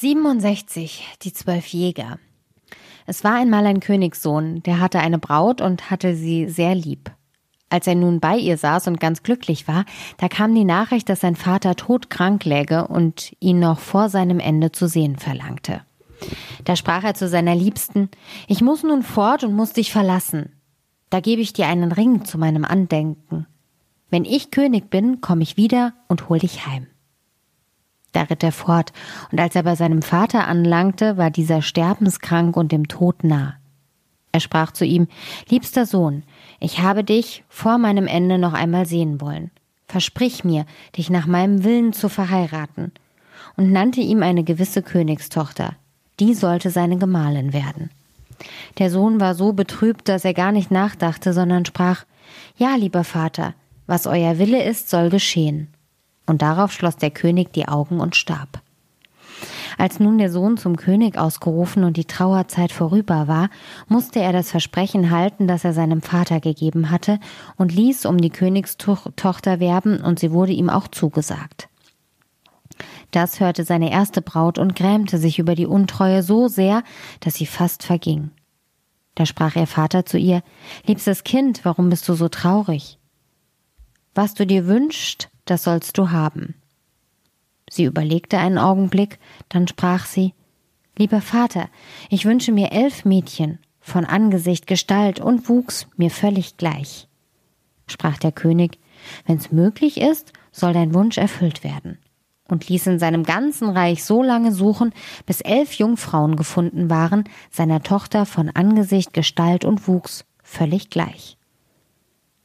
67. Die zwölf Jäger. Es war einmal ein Königssohn, der hatte eine Braut und hatte sie sehr lieb. Als er nun bei ihr saß und ganz glücklich war, da kam die Nachricht, dass sein Vater todkrank läge und ihn noch vor seinem Ende zu sehen verlangte. Da sprach er zu seiner Liebsten, ich muss nun fort und muss dich verlassen. Da gebe ich dir einen Ring zu meinem Andenken. Wenn ich König bin, komme ich wieder und hol dich heim. Da ritt er fort, und als er bei seinem Vater anlangte, war dieser sterbenskrank und dem Tod nah. Er sprach zu ihm Liebster Sohn, ich habe dich vor meinem Ende noch einmal sehen wollen. Versprich mir, dich nach meinem Willen zu verheiraten, und nannte ihm eine gewisse Königstochter. Die sollte seine Gemahlin werden. Der Sohn war so betrübt, dass er gar nicht nachdachte, sondern sprach Ja, lieber Vater, was euer Wille ist, soll geschehen und darauf schloss der König die Augen und starb. Als nun der Sohn zum König ausgerufen und die Trauerzeit vorüber war, musste er das Versprechen halten, das er seinem Vater gegeben hatte, und ließ um die Königstochter werben, und sie wurde ihm auch zugesagt. Das hörte seine erste Braut und grämte sich über die Untreue so sehr, dass sie fast verging. Da sprach ihr Vater zu ihr Liebstes Kind, warum bist du so traurig? Was du dir wünschst, das sollst du haben. Sie überlegte einen Augenblick, dann sprach sie Lieber Vater, ich wünsche mir elf Mädchen, von Angesicht, Gestalt und Wuchs mir völlig gleich. Sprach der König, wenn's möglich ist, soll dein Wunsch erfüllt werden, und ließ in seinem ganzen Reich so lange suchen, bis elf Jungfrauen gefunden waren, seiner Tochter von Angesicht, Gestalt und Wuchs völlig gleich.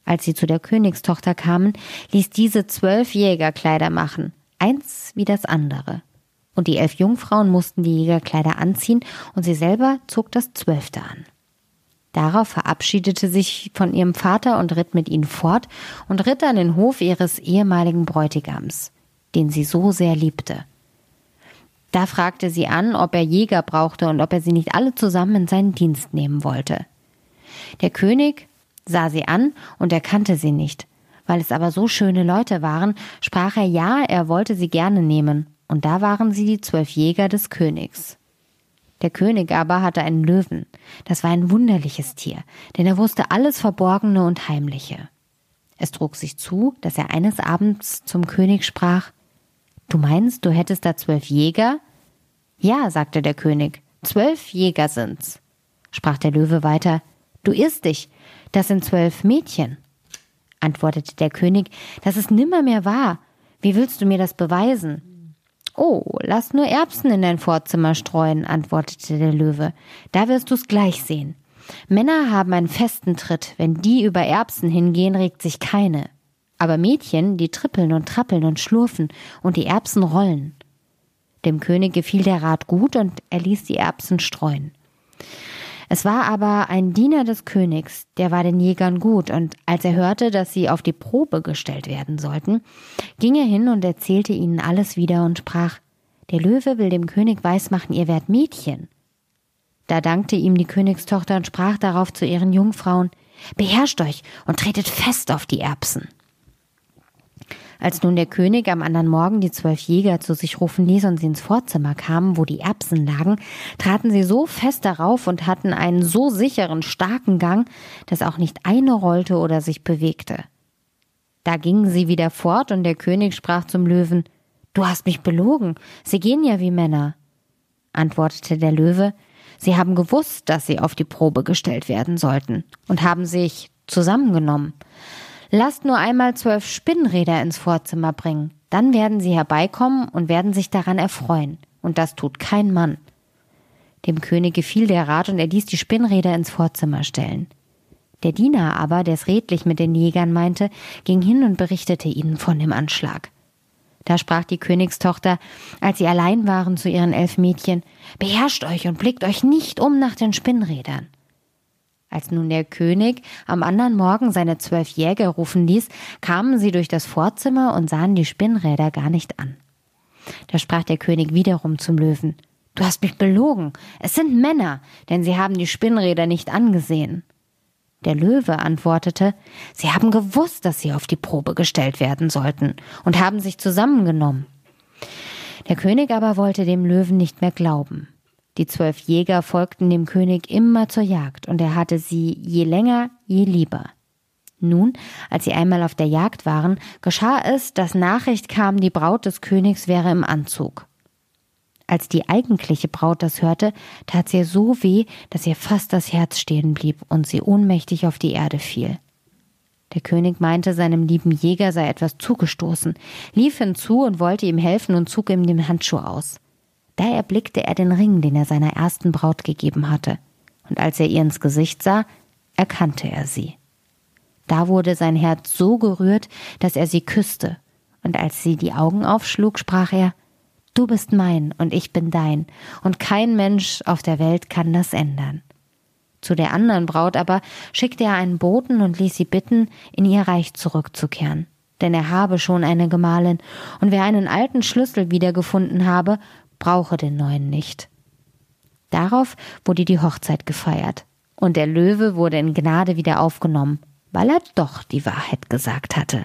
Als sie zu der Königstochter kamen, ließ diese zwölf Jägerkleider machen, eins wie das andere. Und die elf Jungfrauen mussten die Jägerkleider anziehen, und sie selber zog das zwölfte an. Darauf verabschiedete sich von ihrem Vater und ritt mit ihnen fort und ritt an den Hof ihres ehemaligen Bräutigams, den sie so sehr liebte. Da fragte sie an, ob er Jäger brauchte und ob er sie nicht alle zusammen in seinen Dienst nehmen wollte. Der König sah sie an und erkannte sie nicht. Weil es aber so schöne Leute waren, sprach er ja, er wollte sie gerne nehmen, und da waren sie die zwölf Jäger des Königs. Der König aber hatte einen Löwen. Das war ein wunderliches Tier, denn er wusste alles Verborgene und Heimliche. Es trug sich zu, dass er eines Abends zum König sprach Du meinst, du hättest da zwölf Jäger? Ja, sagte der König, zwölf Jäger sind's. Sprach der Löwe weiter Du irrst dich, das sind zwölf Mädchen. Antwortete der König, das ist nimmermehr wahr. Wie willst du mir das beweisen? Oh, lass nur Erbsen in dein Vorzimmer streuen, antwortete der Löwe. Da wirst du's gleich sehen. Männer haben einen festen Tritt. Wenn die über Erbsen hingehen, regt sich keine. Aber Mädchen, die trippeln und trappeln und schlurfen und die Erbsen rollen. Dem König gefiel der Rat gut und er ließ die Erbsen streuen. Es war aber ein Diener des Königs, der war den Jägern gut, und als er hörte, dass sie auf die Probe gestellt werden sollten, ging er hin und erzählte ihnen alles wieder und sprach Der Löwe will dem König weismachen, ihr werdet Mädchen. Da dankte ihm die Königstochter und sprach darauf zu ihren Jungfrauen Beherrscht euch und tretet fest auf die Erbsen. Als nun der König am anderen Morgen die zwölf Jäger zu sich rufen ließ und sie ins Vorzimmer kamen, wo die Erbsen lagen, traten sie so fest darauf und hatten einen so sicheren, starken Gang, dass auch nicht eine rollte oder sich bewegte. Da gingen sie wieder fort, und der König sprach zum Löwen Du hast mich belogen, sie gehen ja wie Männer. Antwortete der Löwe Sie haben gewusst, dass sie auf die Probe gestellt werden sollten, und haben sich zusammengenommen. Lasst nur einmal zwölf Spinnräder ins Vorzimmer bringen, dann werden sie herbeikommen und werden sich daran erfreuen, und das tut kein Mann. Dem König gefiel der Rat und er ließ die Spinnräder ins Vorzimmer stellen. Der Diener aber, der es redlich mit den Jägern meinte, ging hin und berichtete ihnen von dem Anschlag. Da sprach die Königstochter, als sie allein waren zu ihren elf Mädchen, Beherrscht euch und blickt euch nicht um nach den Spinnrädern. Als nun der König am anderen Morgen seine zwölf Jäger rufen ließ, kamen sie durch das Vorzimmer und sahen die Spinnräder gar nicht an. Da sprach der König wiederum zum Löwen Du hast mich belogen. Es sind Männer, denn sie haben die Spinnräder nicht angesehen. Der Löwe antwortete Sie haben gewusst, dass sie auf die Probe gestellt werden sollten und haben sich zusammengenommen. Der König aber wollte dem Löwen nicht mehr glauben. Die zwölf Jäger folgten dem König immer zur Jagd, und er hatte sie je länger, je lieber. Nun, als sie einmal auf der Jagd waren, geschah es, dass Nachricht kam, die Braut des Königs wäre im Anzug. Als die eigentliche Braut das hörte, tat sie so weh, dass ihr fast das Herz stehen blieb und sie ohnmächtig auf die Erde fiel. Der König meinte, seinem lieben Jäger sei etwas zugestoßen, lief hinzu und wollte ihm helfen und zog ihm den Handschuh aus. Da erblickte er den Ring, den er seiner ersten Braut gegeben hatte, und als er ihr ins Gesicht sah, erkannte er sie. Da wurde sein Herz so gerührt, dass er sie küsste, und als sie die Augen aufschlug, sprach er Du bist mein und ich bin dein, und kein Mensch auf der Welt kann das ändern. Zu der anderen Braut aber schickte er einen Boten und ließ sie bitten, in ihr Reich zurückzukehren. Denn er habe schon eine Gemahlin, und wer einen alten Schlüssel wiedergefunden habe, brauche den neuen nicht. Darauf wurde die Hochzeit gefeiert, und der Löwe wurde in Gnade wieder aufgenommen, weil er doch die Wahrheit gesagt hatte.